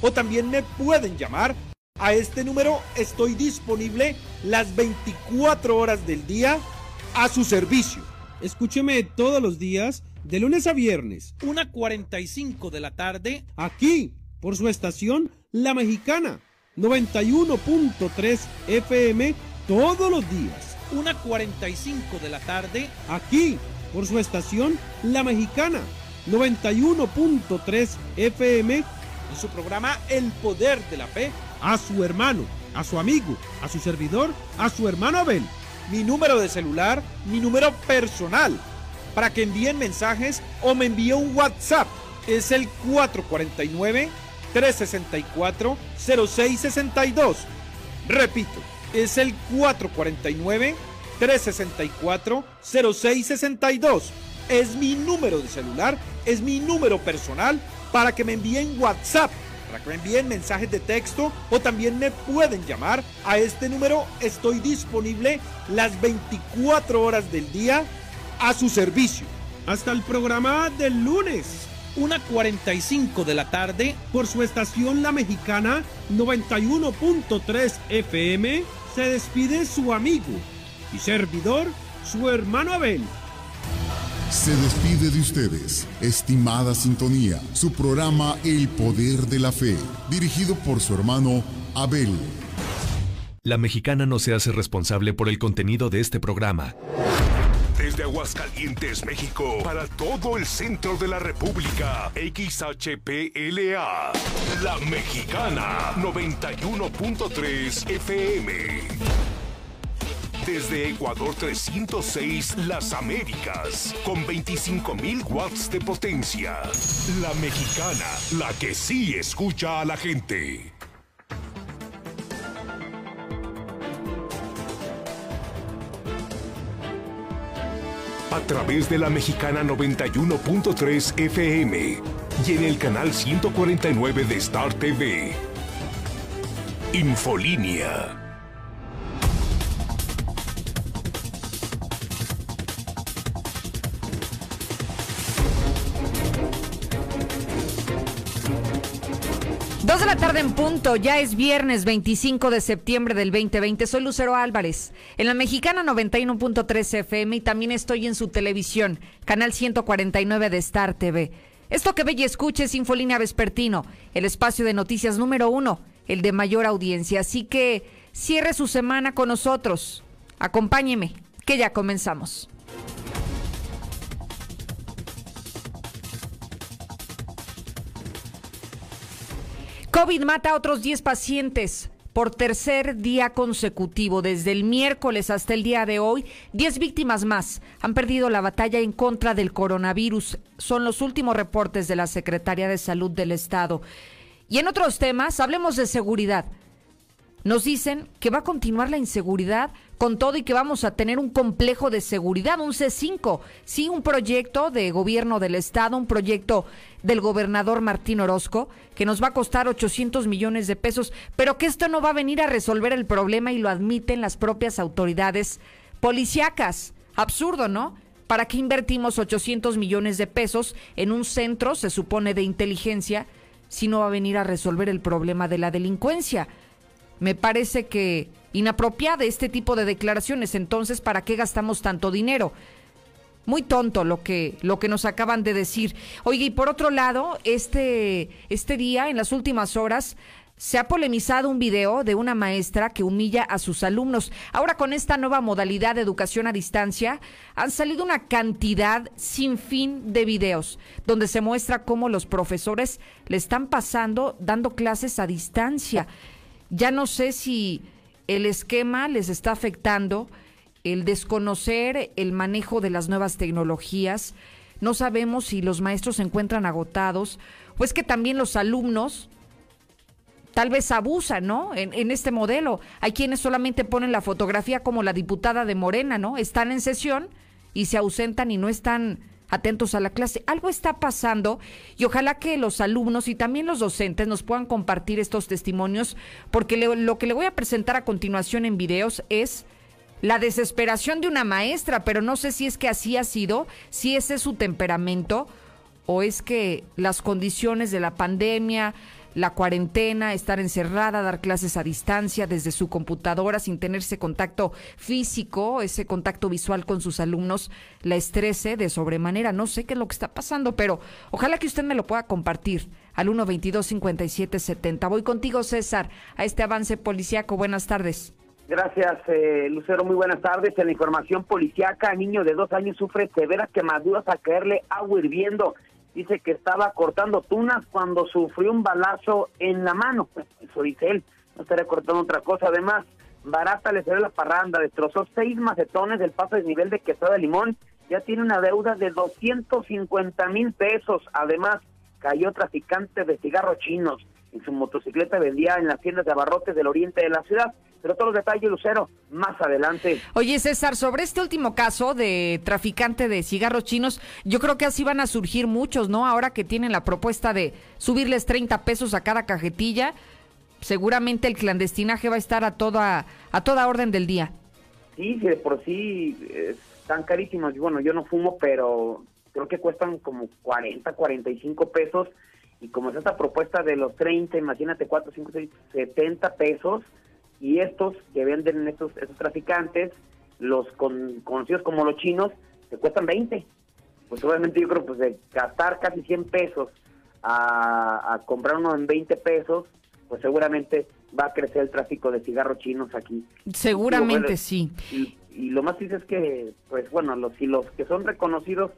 o también me pueden llamar. A este número estoy disponible las 24 horas del día a su servicio. Escúcheme todos los días, de lunes a viernes, 1.45 de la tarde, aquí, por su estación La Mexicana, 91.3 FM, todos los días. 1.45 de la tarde, aquí, por su estación La Mexicana, 91.3 FM, en su programa El Poder de la Fe, a su hermano, a su amigo, a su servidor, a su hermano Abel. Mi número de celular, mi número personal, para que envíen mensajes o me envíe un WhatsApp. Es el 449-364-0662. Repito, es el 449-364-0662. Es mi número de celular, es mi número personal para que me envíen WhatsApp, para que me envíen mensajes de texto o también me pueden llamar. A este número estoy disponible las 24 horas del día a su servicio. Hasta el programa del lunes. 1.45 de la tarde por su estación La Mexicana 91.3 FM se despide su amigo y servidor, su hermano Abel. Se despide de ustedes, estimada sintonía, su programa El Poder de la Fe, dirigido por su hermano Abel. La mexicana no se hace responsable por el contenido de este programa. Desde Aguascalientes, México, para todo el centro de la República, XHPLA, La Mexicana, 91.3 FM. Desde Ecuador 306, Las Américas, con 25.000 watts de potencia. La Mexicana, la que sí escucha a la gente. a través de la mexicana 91.3 FM y en el canal 149 de Star TV. Infolínea. La tarde en punto, ya es viernes 25 de septiembre del 2020. Soy Lucero Álvarez, en la mexicana 91.3 FM y también estoy en su televisión, canal 149 de Star TV. Esto que ve y escuche es Infolínea Vespertino, el espacio de noticias número uno, el de mayor audiencia. Así que cierre su semana con nosotros. Acompáñeme, que ya comenzamos. COVID mata a otros 10 pacientes por tercer día consecutivo. Desde el miércoles hasta el día de hoy, 10 víctimas más han perdido la batalla en contra del coronavirus. Son los últimos reportes de la Secretaría de Salud del Estado. Y en otros temas, hablemos de seguridad. Nos dicen que va a continuar la inseguridad con todo y que vamos a tener un complejo de seguridad, un C5, sí, un proyecto de gobierno del Estado, un proyecto del gobernador Martín Orozco, que nos va a costar 800 millones de pesos, pero que esto no va a venir a resolver el problema y lo admiten las propias autoridades policíacas. Absurdo, ¿no? ¿Para qué invertimos 800 millones de pesos en un centro, se supone, de inteligencia, si no va a venir a resolver el problema de la delincuencia? Me parece que inapropiada este tipo de declaraciones, entonces, ¿para qué gastamos tanto dinero? Muy tonto lo que, lo que nos acaban de decir. Oye, y por otro lado, este, este día, en las últimas horas, se ha polemizado un video de una maestra que humilla a sus alumnos. Ahora con esta nueva modalidad de educación a distancia, han salido una cantidad sin fin de videos donde se muestra cómo los profesores le están pasando dando clases a distancia. Ya no sé si el esquema les está afectando, el desconocer el manejo de las nuevas tecnologías. No sabemos si los maestros se encuentran agotados o es que también los alumnos tal vez abusan, ¿no? En, en, este modelo. Hay quienes solamente ponen la fotografía como la diputada de Morena, ¿no? Están en sesión y se ausentan y no están atentos a la clase. Algo está pasando y ojalá que los alumnos y también los docentes nos puedan compartir estos testimonios, porque lo que le voy a presentar a continuación en videos es la desesperación de una maestra, pero no sé si es que así ha sido, si ese es su temperamento o es que las condiciones de la pandemia, la cuarentena, estar encerrada, dar clases a distancia desde su computadora sin tener ese contacto físico, ese contacto visual con sus alumnos, la estrese de sobremanera. No sé qué es lo que está pasando, pero ojalá que usted me lo pueda compartir al 122-5770. Voy contigo, César, a este avance policíaco. Buenas tardes. Gracias, eh, Lucero. Muy buenas tardes. En la información policiaca, niño de dos años sufre severas quemaduras a caerle agua hirviendo dice que estaba cortando tunas cuando sufrió un balazo en la mano. Eso dice él, no estaría cortando otra cosa. Además, Barata le salió la parranda, destrozó seis macetones del paso de nivel de Quesada Limón, ya tiene una deuda de 250 mil pesos. Además, cayó traficante de cigarros chinos. En su motocicleta vendía en las tiendas de abarrotes del oriente de la ciudad. Pero todos los detalles, Lucero, más adelante. Oye, César, sobre este último caso de traficante de cigarros chinos, yo creo que así van a surgir muchos, ¿no? Ahora que tienen la propuesta de subirles 30 pesos a cada cajetilla, seguramente el clandestinaje va a estar a toda, a toda orden del día. Sí, de por sí están carísimos. Bueno, yo no fumo, pero creo que cuestan como 40, 45 pesos. Y como es esta propuesta de los 30, imagínate 4, 5, 6, 70 pesos y estos que venden estos, estos traficantes, los conocidos como los chinos, te cuestan 20. Pues obviamente yo creo pues de gastar casi 100 pesos a, comprar uno en 20 pesos, pues seguramente va a crecer el tráfico de cigarros chinos aquí. Seguramente sí. Y, y, lo más triste es que, pues bueno, los, si los que son reconocidos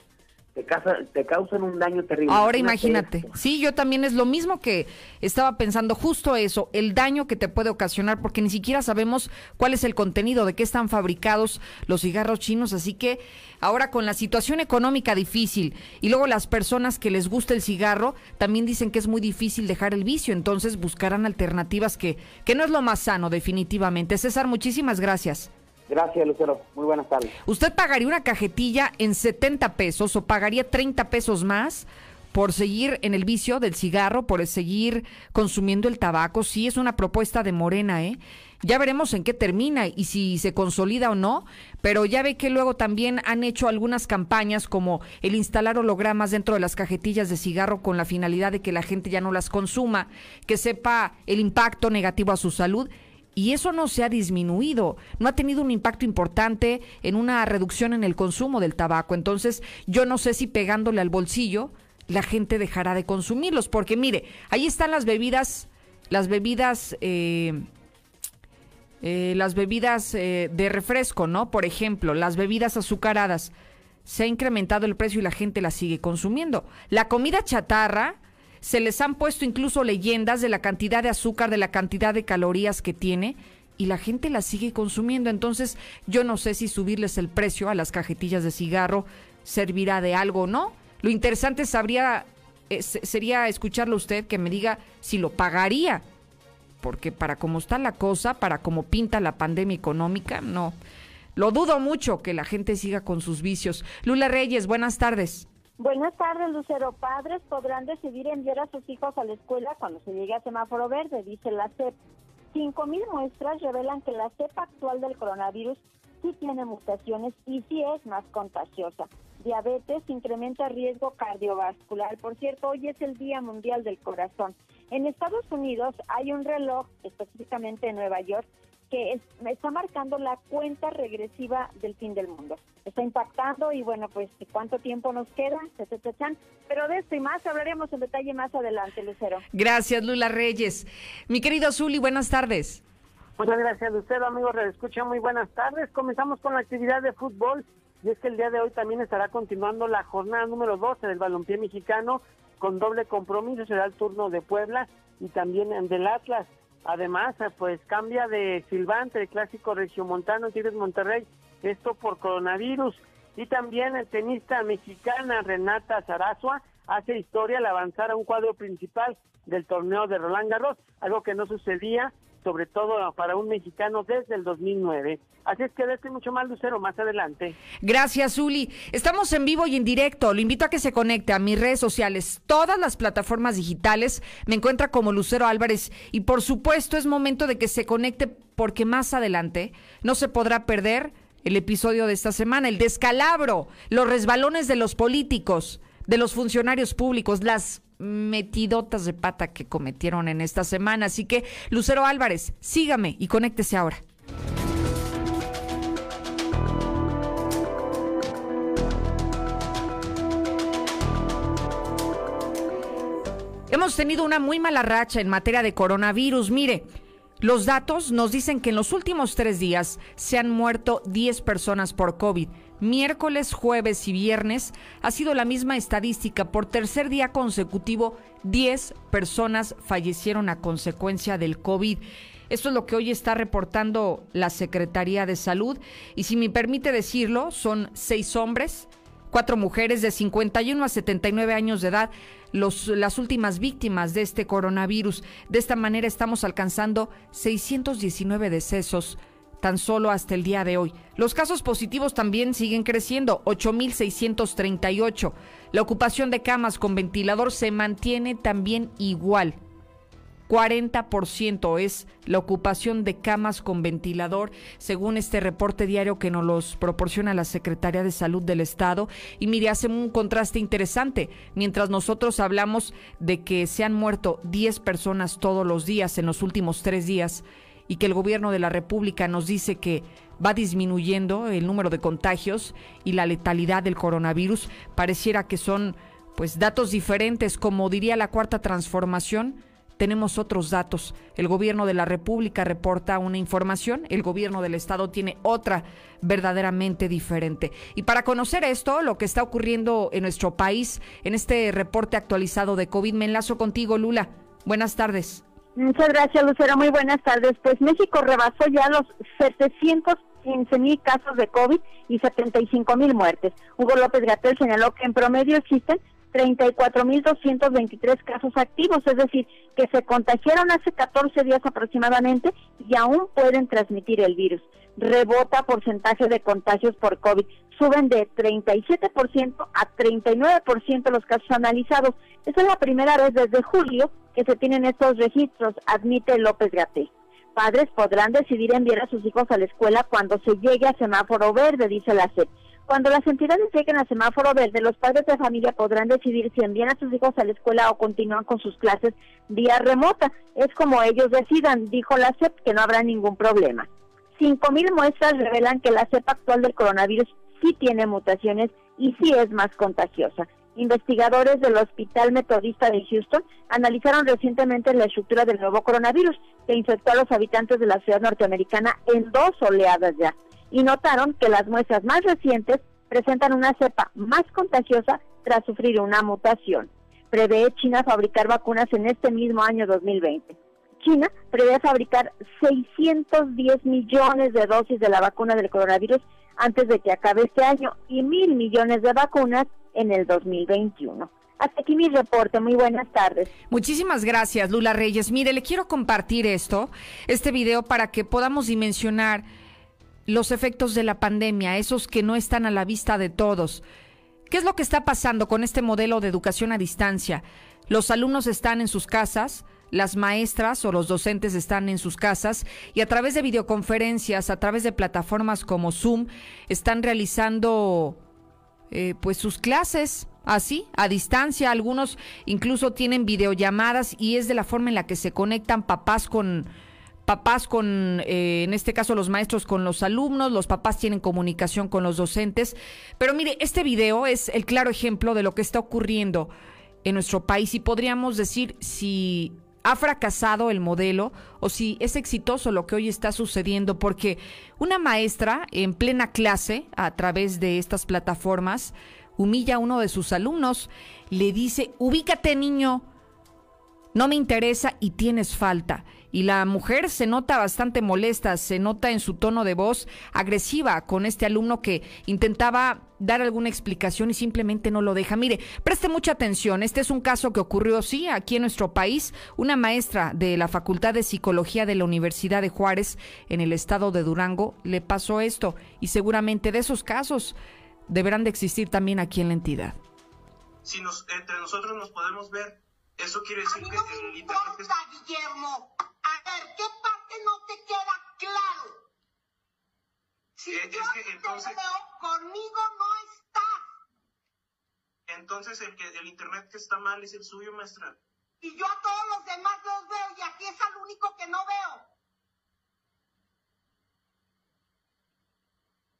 te, causan un daño terrible. Ahora imagínate, sí, yo también es lo mismo que estaba pensando, justo eso, el daño que te puede ocasionar, porque ni siquiera sabemos cuál es el contenido, de qué están fabricados los cigarros chinos, así que ahora con la situación económica difícil y luego las personas que les gusta el cigarro también dicen que es muy difícil dejar el vicio, entonces buscarán alternativas que, que no es lo más sano definitivamente. César, muchísimas gracias. Gracias, Lucero. Muy buenas tardes. ¿Usted pagaría una cajetilla en 70 pesos o pagaría 30 pesos más por seguir en el vicio del cigarro, por seguir consumiendo el tabaco? Sí, es una propuesta de Morena, ¿eh? Ya veremos en qué termina y si se consolida o no, pero ya ve que luego también han hecho algunas campañas como el instalar hologramas dentro de las cajetillas de cigarro con la finalidad de que la gente ya no las consuma, que sepa el impacto negativo a su salud y eso no se ha disminuido, no ha tenido un impacto importante en una reducción en el consumo del tabaco. Entonces, yo no sé si pegándole al bolsillo la gente dejará de consumirlos, porque mire, ahí están las bebidas, las bebidas, eh, eh, las bebidas eh, de refresco, ¿no? Por ejemplo, las bebidas azucaradas. Se ha incrementado el precio y la gente las sigue consumiendo. La comida chatarra, se les han puesto incluso leyendas de la cantidad de azúcar, de la cantidad de calorías que tiene y la gente la sigue consumiendo. Entonces, yo no sé si subirles el precio a las cajetillas de cigarro servirá de algo o no. Lo interesante sabría, eh, sería escucharlo usted que me diga si lo pagaría. Porque para cómo está la cosa, para cómo pinta la pandemia económica, no. Lo dudo mucho que la gente siga con sus vicios. Lula Reyes, buenas tardes. Buenas tardes, Lucero. Padres podrán decidir enviar a sus hijos a la escuela cuando se llegue a semáforo verde, dice la CEP. Cinco mil muestras revelan que la cepa actual del coronavirus sí tiene mutaciones y sí es más contagiosa. Diabetes incrementa riesgo cardiovascular. Por cierto, hoy es el Día Mundial del Corazón. En Estados Unidos hay un reloj, específicamente en Nueva York, que está marcando la cuenta regresiva del fin del mundo. Está impactando y bueno, pues cuánto tiempo nos queda, pero de esto y más hablaremos en detalle más adelante, Lucero. Gracias, Lula Reyes. Mi querido Zuli, buenas tardes. Muchas gracias, Lucero, amigos de escucha, muy buenas tardes. Comenzamos con la actividad de fútbol y es que el día de hoy también estará continuando la jornada número 12 del balompié mexicano con doble compromiso, será el turno de Puebla y también del Atlas. Además, pues cambia de silbante el clásico regiomontano Tigres Monterrey, esto por coronavirus. Y también el tenista mexicana Renata Zarazua hace historia al avanzar a un cuadro principal del torneo de Roland Garros, algo que no sucedía sobre todo para un mexicano desde el 2009. Así es que de este mucho más, Lucero, más adelante. Gracias, Zuli. Estamos en vivo y en directo. Lo invito a que se conecte a mis redes sociales, todas las plataformas digitales. Me encuentra como Lucero Álvarez. Y por supuesto, es momento de que se conecte porque más adelante no se podrá perder el episodio de esta semana, el descalabro, los resbalones de los políticos, de los funcionarios públicos, las metidotas de pata que cometieron en esta semana. Así que, Lucero Álvarez, sígame y conéctese ahora. Hemos tenido una muy mala racha en materia de coronavirus. Mire, los datos nos dicen que en los últimos tres días se han muerto 10 personas por COVID. Miércoles, jueves y viernes ha sido la misma estadística. Por tercer día consecutivo, 10 personas fallecieron a consecuencia del COVID. Esto es lo que hoy está reportando la Secretaría de Salud. Y si me permite decirlo, son seis hombres, cuatro mujeres de 51 a 79 años de edad, los, las últimas víctimas de este coronavirus. De esta manera estamos alcanzando 619 decesos tan solo hasta el día de hoy. Los casos positivos también siguen creciendo, 8.638. La ocupación de camas con ventilador se mantiene también igual. 40% es la ocupación de camas con ventilador, según este reporte diario que nos los proporciona la Secretaría de Salud del Estado. Y mire, hace un contraste interesante. Mientras nosotros hablamos de que se han muerto 10 personas todos los días en los últimos tres días y que el gobierno de la República nos dice que va disminuyendo el número de contagios y la letalidad del coronavirus, pareciera que son pues datos diferentes, como diría la cuarta transformación tenemos otros datos. El gobierno de la República reporta una información, el gobierno del Estado tiene otra verdaderamente diferente. Y para conocer esto, lo que está ocurriendo en nuestro país, en este reporte actualizado de COVID, me enlazo contigo, Lula. Buenas tardes. Muchas gracias, Lucero. Muy buenas tardes. Pues México rebasó ya los 715 mil casos de COVID y 75 mil muertes. Hugo López Gatel señaló que en promedio existen 34.223 casos activos, es decir, que se contagiaron hace 14 días aproximadamente y aún pueden transmitir el virus. Rebota porcentaje de contagios por COVID. Suben de 37% a 39% los casos analizados. Esa es la primera vez desde julio que se tienen estos registros, admite López Gaté. Padres podrán decidir enviar a sus hijos a la escuela cuando se llegue a semáforo verde, dice la SEP. Cuando las entidades lleguen a semáforo verde, los padres de familia podrán decidir si envían a sus hijos a la escuela o continúan con sus clases vía remota. Es como ellos decidan, dijo la CEP, que no habrá ningún problema. 5.000 muestras revelan que la cepa actual del coronavirus sí tiene mutaciones y sí es más contagiosa. Investigadores del Hospital Metodista de Houston analizaron recientemente la estructura del nuevo coronavirus que infectó a los habitantes de la ciudad norteamericana en dos oleadas ya y notaron que las muestras más recientes presentan una cepa más contagiosa tras sufrir una mutación. Prevé China fabricar vacunas en este mismo año 2020. China prevé fabricar 610 millones de dosis de la vacuna del coronavirus antes de que acabe este año y mil millones de vacunas en el 2021. Hasta aquí mi reporte. Muy buenas tardes. Muchísimas gracias, Lula Reyes. Mire, le quiero compartir esto, este video, para que podamos dimensionar los efectos de la pandemia, esos que no están a la vista de todos. ¿Qué es lo que está pasando con este modelo de educación a distancia? Los alumnos están en sus casas, las maestras o los docentes están en sus casas y a través de videoconferencias, a través de plataformas como Zoom, están realizando eh, pues sus clases así, a distancia. Algunos incluso tienen videollamadas y es de la forma en la que se conectan papás con papás con, eh, en este caso los maestros con los alumnos, los papás tienen comunicación con los docentes. Pero mire, este video es el claro ejemplo de lo que está ocurriendo en nuestro país y podríamos decir si ha fracasado el modelo o si es exitoso lo que hoy está sucediendo, porque una maestra en plena clase a través de estas plataformas humilla a uno de sus alumnos, le dice, ubícate niño, no me interesa y tienes falta y la mujer se nota bastante molesta, se nota en su tono de voz agresiva con este alumno que intentaba dar alguna explicación y simplemente no lo deja. Mire, preste mucha atención, este es un caso que ocurrió, sí, aquí en nuestro país. Una maestra de la Facultad de Psicología de la Universidad de Juárez, en el estado de Durango, le pasó esto y seguramente de esos casos deberán de existir también aquí en la entidad. Si nos, entre nosotros nos podemos ver, eso quiere decir que... No me importa, Guillermo. A ver, ¿qué parte no te queda claro? Si eh, yo es que entonces... te veo, conmigo no estás. Entonces... entonces el, que, el internet que está mal es el suyo, maestra. Y yo a todos los demás los veo y aquí es al único que no veo.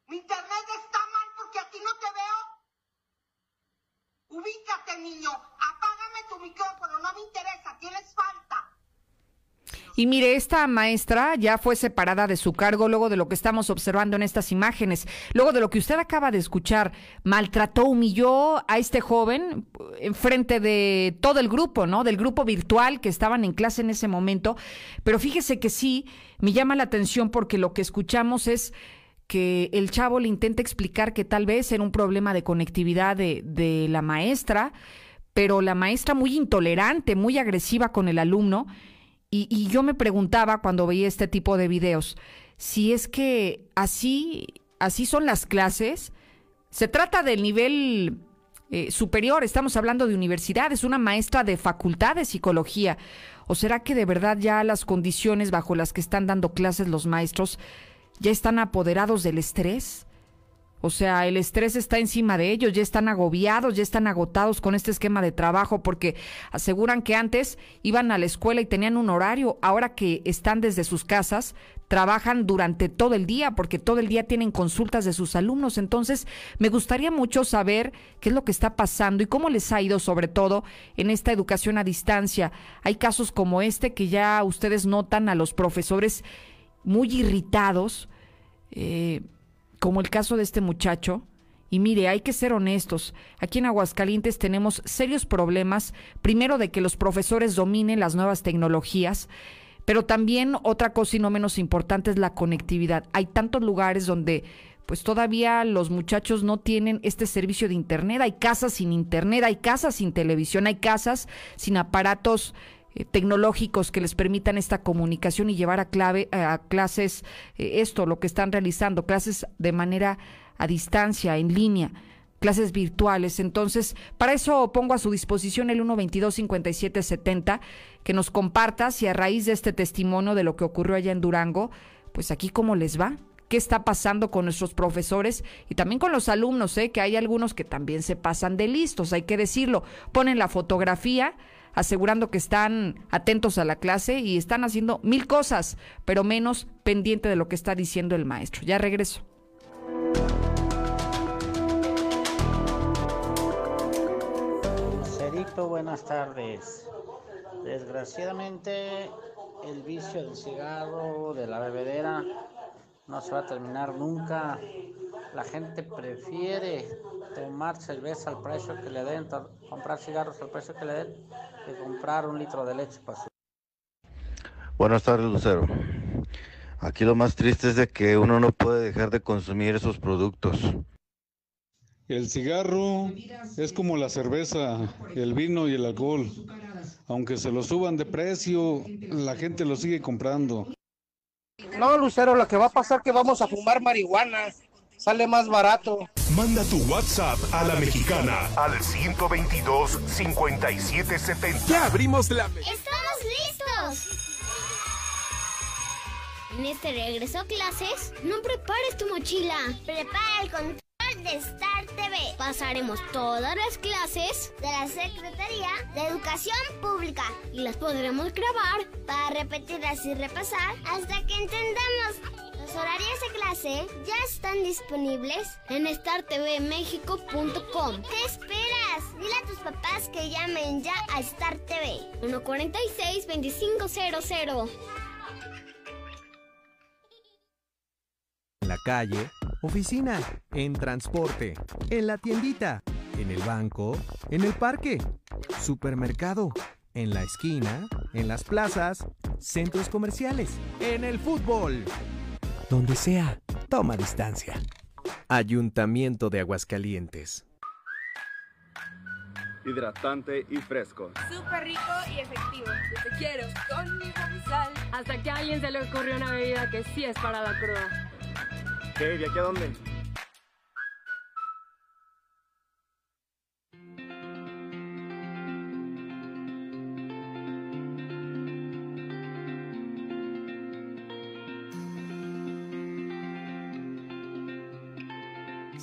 Mi internet está mal porque aquí no te veo. Ubícate, niño. Tu micrófono. No me interesa. Falta. Y mire, esta maestra ya fue separada de su cargo luego de lo que estamos observando en estas imágenes, luego de lo que usted acaba de escuchar, maltrató, humilló a este joven en frente de todo el grupo, ¿no? Del grupo virtual que estaban en clase en ese momento. Pero fíjese que sí, me llama la atención porque lo que escuchamos es que el chavo le intenta explicar que tal vez era un problema de conectividad de, de la maestra, pero la maestra muy intolerante, muy agresiva con el alumno y, yo me preguntaba cuando veía este tipo de videos, si es que así, así son las clases. Se trata del nivel eh, superior, estamos hablando de universidad, es una maestra de facultad de psicología. ¿O será que de verdad ya las condiciones bajo las que están dando clases los maestros ya están apoderados del estrés? O sea, el estrés está encima de ellos, ya están agobiados, ya están agotados con este esquema de trabajo porque aseguran que antes iban a la escuela y tenían un horario, ahora que están desde sus casas, trabajan durante todo el día porque todo el día tienen consultas de sus alumnos. Entonces, me gustaría mucho saber qué es lo que está pasando y cómo les ha ido sobre todo en esta educación a distancia. Hay casos como este que ya ustedes notan a los profesores muy irritados. Eh, como el caso de este muchacho. Y mire, hay que ser honestos. Aquí en Aguascalientes tenemos serios problemas, primero de que los profesores dominen las nuevas tecnologías, pero también otra cosa y no menos importante es la conectividad. Hay tantos lugares donde pues todavía los muchachos no tienen este servicio de internet, hay casas sin internet, hay casas sin televisión, hay casas sin aparatos eh, tecnológicos que les permitan esta comunicación y llevar a, clave, a clases eh, esto, lo que están realizando, clases de manera a distancia, en línea clases virtuales. Entonces, para eso pongo a su disposición el 122-5770, que nos comparta si a raíz de este testimonio de lo que ocurrió allá en Durango, pues aquí cómo les va, qué está pasando con nuestros profesores y también con los alumnos, ¿eh? que hay algunos que también se pasan de listos, hay que decirlo, ponen la fotografía asegurando que están atentos a la clase y están haciendo mil cosas, pero menos pendiente de lo que está diciendo el maestro. Ya regreso. Cerito, buenas tardes. Desgraciadamente, el vicio del cigarro, de la bebedera, no se va a terminar nunca. La gente prefiere tomar cerveza al precio que le den, comprar cigarros al precio que le den, que comprar un litro de leche para su... Buenas tardes, Lucero. Aquí lo más triste es de que uno no puede dejar de consumir esos productos. El cigarro es como la cerveza, el vino y el alcohol. Aunque se lo suban de precio, la gente lo sigue comprando. No, Lucero, lo que va a pasar es que vamos a fumar marihuana sale más barato. Manda tu WhatsApp a la mexicana al 122 5770. Ya abrimos la. ¡Estamos listos! En este regreso a clases, no prepares tu mochila. Prepara el control de Star TV. Pasaremos todas las clases de la Secretaría de Educación Pública y las podremos grabar para repetirlas y repasar hasta que entendamos los horarios de clase ya están disponibles en startvmexico.com. ¿Qué esperas? Dile a tus papás que llamen ya a Star TV. 146-2500. En la calle, oficina, en transporte, en la tiendita, en el banco, en el parque, supermercado, en la esquina, en las plazas, centros comerciales, en el fútbol donde sea, toma distancia. Ayuntamiento de Aguascalientes. Hidratante y fresco. Súper rico y efectivo. Yo te quiero con mi sal. Hasta que a alguien se le ocurrió una bebida que sí es para la cruda. ¿Qué? ¿De aquí a dónde?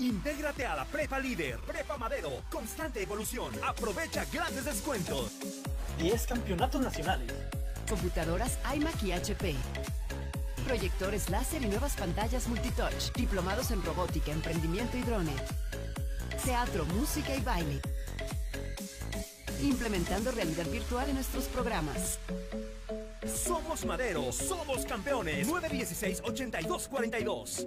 Intégrate a la Prepa Líder, Prepa Madero, constante evolución. Aprovecha grandes descuentos. 10 campeonatos nacionales. Computadoras iMac y HP. Proyectores láser y nuevas pantallas multitouch. Diplomados en robótica, emprendimiento y drone. Teatro, música y baile. Implementando realidad virtual en nuestros programas. Somos Madero, somos campeones. 916-8242.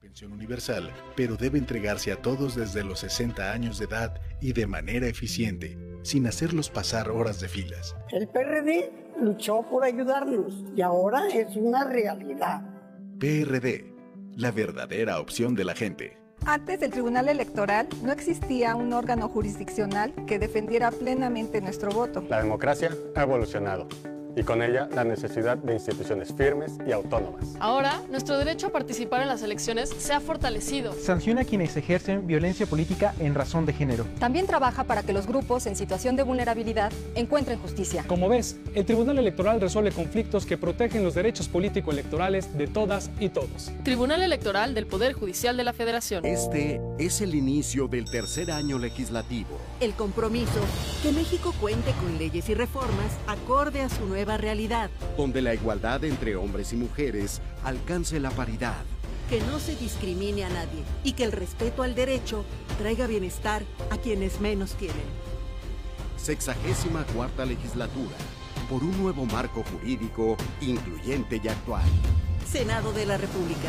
Pensión universal, pero debe entregarse a todos desde los 60 años de edad y de manera eficiente, sin hacerlos pasar horas de filas. El PRD luchó por ayudarnos y ahora es una realidad. PRD, la verdadera opción de la gente. Antes del Tribunal Electoral no existía un órgano jurisdiccional que defendiera plenamente nuestro voto. La democracia ha evolucionado y con ella la necesidad de instituciones firmes y autónomas. Ahora, nuestro derecho a participar en las elecciones se ha fortalecido. Sanciona a quienes ejercen violencia política en razón de género. También trabaja para que los grupos en situación de vulnerabilidad encuentren justicia. Como ves, el Tribunal Electoral resuelve conflictos que protegen los derechos político-electorales de todas y todos. Tribunal Electoral del Poder Judicial de la Federación. Este es el inicio del tercer año legislativo. El compromiso que México cuente con leyes y reformas acorde a su nueva realidad. Donde la igualdad entre hombres y mujeres alcance la paridad. Que no se discrimine a nadie y que el respeto al derecho traiga bienestar a quienes menos tienen. Sexagésima cuarta legislatura. Por un nuevo marco jurídico incluyente y actual. Senado de la República.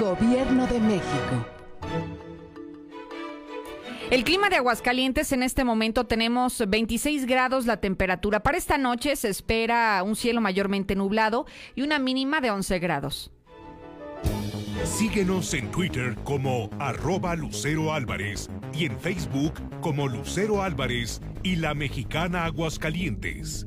Gobierno de México. El clima de Aguascalientes en este momento tenemos 26 grados la temperatura. Para esta noche se espera un cielo mayormente nublado y una mínima de 11 grados. Síguenos en Twitter como arroba Lucero Álvarez y en Facebook como Lucero Álvarez y la mexicana Aguascalientes.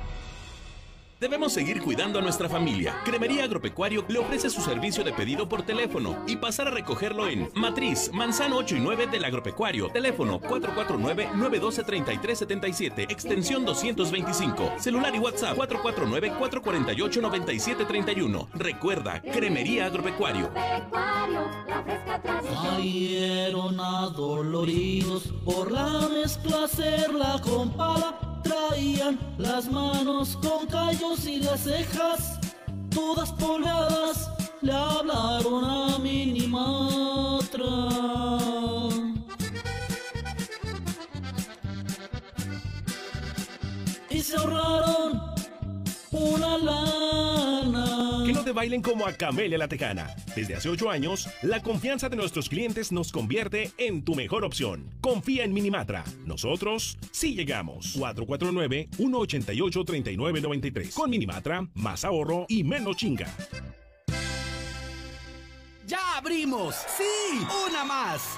Debemos seguir cuidando a nuestra familia. Cremería Agropecuario le ofrece su servicio de pedido por teléfono y pasar a recogerlo en Matriz, Manzano 8 y 9 del Agropecuario. Teléfono 449-912-3377, extensión 225. Celular y WhatsApp 449-448-9731. Recuerda, Cremería Agropecuario. Salieron adoloridos por la mezcla hacerla con pala. Traían las manos con callos y las cejas Todas polvadas le hablaron a Minimatra. Y se ahorraron una lana. Bailen como a Camelia la Tejana. Desde hace ocho años, la confianza de nuestros clientes nos convierte en tu mejor opción. Confía en Minimatra. Nosotros sí llegamos. 449-188-3993. Con Minimatra, más ahorro y menos chinga. ¡Ya abrimos! ¡Sí! ¡Una más!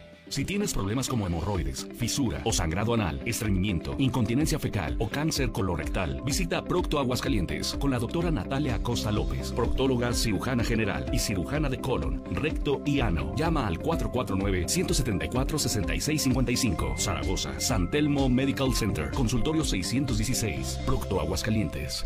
Si tienes problemas como hemorroides, fisura o sangrado anal, estreñimiento, incontinencia fecal o cáncer colorectal, visita Procto Aguascalientes con la doctora Natalia Acosta López, proctóloga cirujana general y cirujana de colon, recto y ano. Llama al 449-174-6655. Zaragoza, San Telmo Medical Center, consultorio 616, Procto Aguascalientes.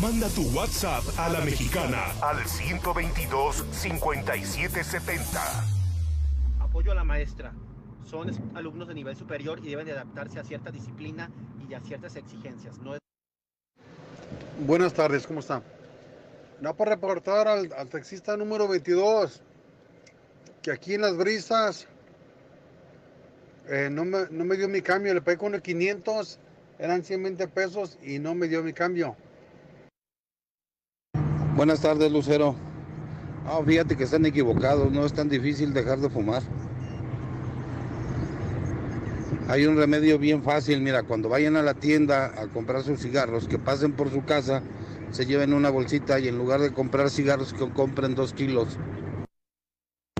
Manda tu WhatsApp a la mexicana al 122-5770. Apoyo a la maestra. Son alumnos de nivel superior y deben de adaptarse a cierta disciplina y a ciertas exigencias. No es- Buenas tardes, ¿cómo está? No para reportar al, al taxista número 22 que aquí en las brisas eh, no, me, no me dio mi cambio, le pagué con el 500, eran 120 pesos y no me dio mi cambio. Buenas tardes, Lucero. Ah, fíjate que están equivocados, no es tan difícil dejar de fumar. Hay un remedio bien fácil, mira, cuando vayan a la tienda a comprar sus cigarros, que pasen por su casa, se lleven una bolsita y en lugar de comprar cigarros, que compren dos kilos.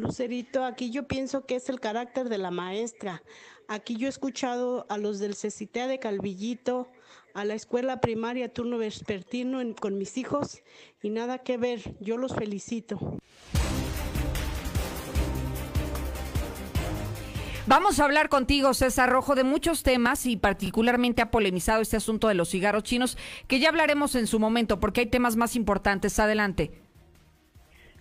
Lucerito, aquí yo pienso que es el carácter de la maestra. Aquí yo he escuchado a los del CECITEA de Calvillito, a la escuela primaria turno vespertino en- con mis hijos y nada que ver. Yo los felicito. Vamos a hablar contigo, César Rojo, de muchos temas y particularmente ha polemizado este asunto de los cigarros chinos, que ya hablaremos en su momento porque hay temas más importantes. Adelante.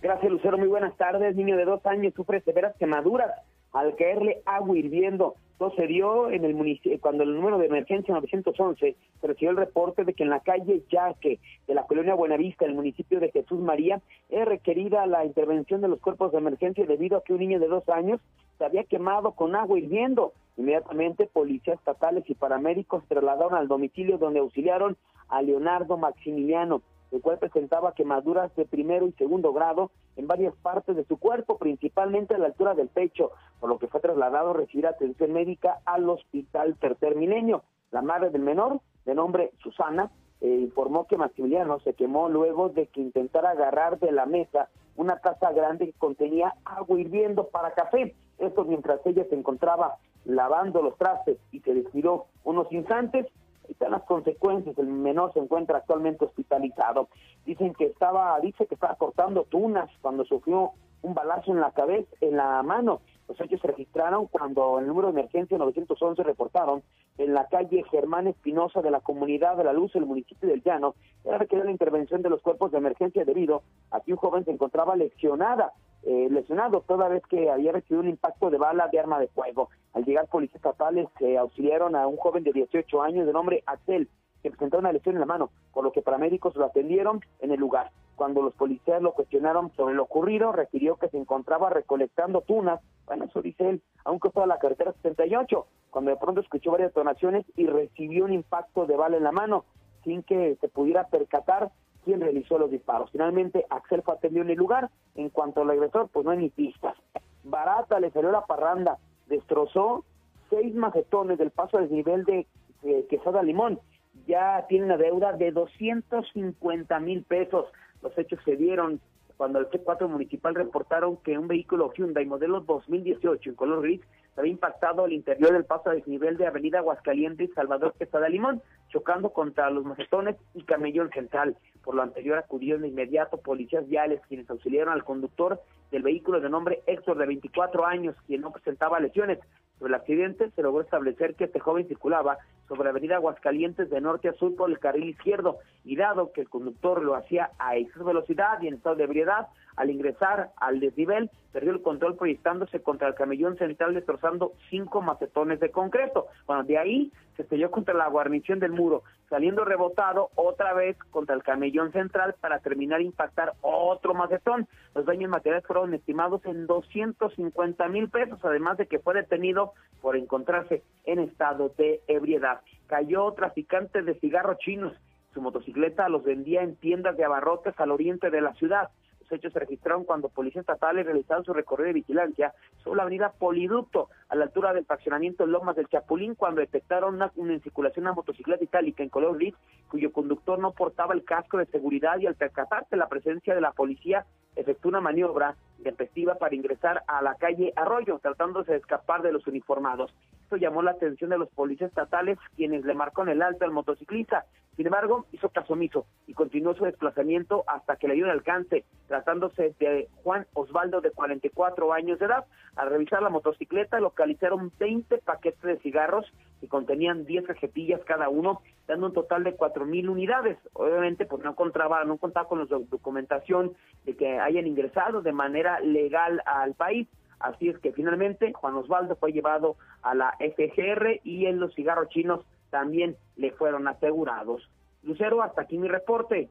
Gracias, Lucero. Muy buenas tardes. Niño de dos años sufre severas quemaduras al caerle agua hirviendo. Esto se dio en el municipio, cuando el número de emergencia 911 se recibió el reporte de que en la calle Yaque de la colonia Buenavista, el municipio de Jesús María, es requerida la intervención de los cuerpos de emergencia debido a que un niño de dos años se había quemado con agua hirviendo. Inmediatamente, policías estatales y paramédicos trasladaron al domicilio donde auxiliaron a Leonardo Maximiliano, el cual presentaba quemaduras de primero y segundo grado en varias partes de su cuerpo, principalmente a la altura del pecho, por lo que fue trasladado a recibir atención médica al Hospital Tercer Milenio. La madre del menor, de nombre Susana, eh, informó que Maximiliano se quemó luego de que intentara agarrar de la mesa una taza grande que contenía agua hirviendo para café. Esto mientras ella se encontraba lavando los trastes y se descuidó unos instantes. Están las consecuencias. El menor se encuentra actualmente hospitalizado. Dicen que estaba, dice que estaba cortando tunas cuando sufrió un balazo en la cabeza, en la mano. Los hechos se registraron cuando el número de emergencia 911 reportaron en la calle Germán Espinosa de la comunidad de La Luz, el municipio del Llano, era requerida la intervención de los cuerpos de emergencia debido a que un joven se encontraba lesionada, eh, lesionado toda vez que había recibido un impacto de bala de arma de fuego. Al llegar policías estatales se auxiliaron a un joven de 18 años de nombre Axel, que presentó una lesión en la mano, por lo que paramédicos lo atendieron en el lugar. Cuando los policías lo cuestionaron sobre lo ocurrido, refirió que se encontraba recolectando tunas, bueno, eso dice él, a un costado de la carretera 78, cuando de pronto escuchó varias detonaciones y recibió un impacto de bala en la mano, sin que se pudiera percatar quién realizó los disparos. Finalmente, Axel fue atendido en el lugar. En cuanto al agresor, pues no hay ni pistas. Barata le salió la parranda, destrozó seis macetones del paso a desnivel de eh, Quesada Limón. Ya tiene una deuda de 250 mil pesos. Los hechos se dieron cuando el C4 municipal reportaron que un vehículo Hyundai modelo 2018 en color gris había impactado al interior del paso a desnivel de Avenida Aguascalientes Salvador Quesada Limón, chocando contra los macetones y camellón central. Por lo anterior acudieron de inmediato policías viales quienes auxiliaron al conductor del vehículo de nombre Héctor de 24 años, quien no presentaba lesiones. Sobre el accidente se logró establecer que este joven circulaba sobre Avenida Aguascalientes de norte a sur por el carril izquierdo. Y dado que el conductor lo hacía a exceso velocidad y en estado de ebriedad, al ingresar al desnivel perdió el control proyectándose contra el camellón central destrozando cinco macetones de concreto. Bueno, de ahí se estrelló contra la guarnición del muro, saliendo rebotado otra vez contra el camellón central para terminar impactar otro macetón. Los daños materiales fueron estimados en 250 mil pesos, además de que fue detenido por encontrarse en estado de ebriedad. Cayó traficante de cigarros chinos. Su motocicleta los vendía en tiendas de abarrotes al oriente de la ciudad. Los hechos se registraron cuando policías estatales realizaron su recorrido de vigilancia sobre la avenida Poliducto, a la altura del fraccionamiento Lomas del Chapulín, cuando detectaron una, una circulación una motocicleta itálica en color gris, cuyo conductor no portaba el casco de seguridad y al percatarse la presencia de la policía, efectuó una maniobra tempestiva para ingresar a la calle Arroyo, tratándose de escapar de los uniformados. Esto llamó la atención de los policías estatales, quienes le marcaron el alto al motociclista. Sin embargo, hizo caso omiso y continuó su desplazamiento hasta que le dio un alcance, tratándose de Juan Osvaldo, de 44 años de edad. Al revisar la motocicleta, localizaron 20 paquetes de cigarros que contenían 10 cajetillas cada uno, dando un total de 4.000 unidades. Obviamente, pues no contaba, no contaba con la documentación de que hayan ingresado de manera legal al país. Así es que finalmente Juan Osvaldo fue llevado a la FGR y en los cigarros chinos también le fueron asegurados. Lucero, hasta aquí mi reporte.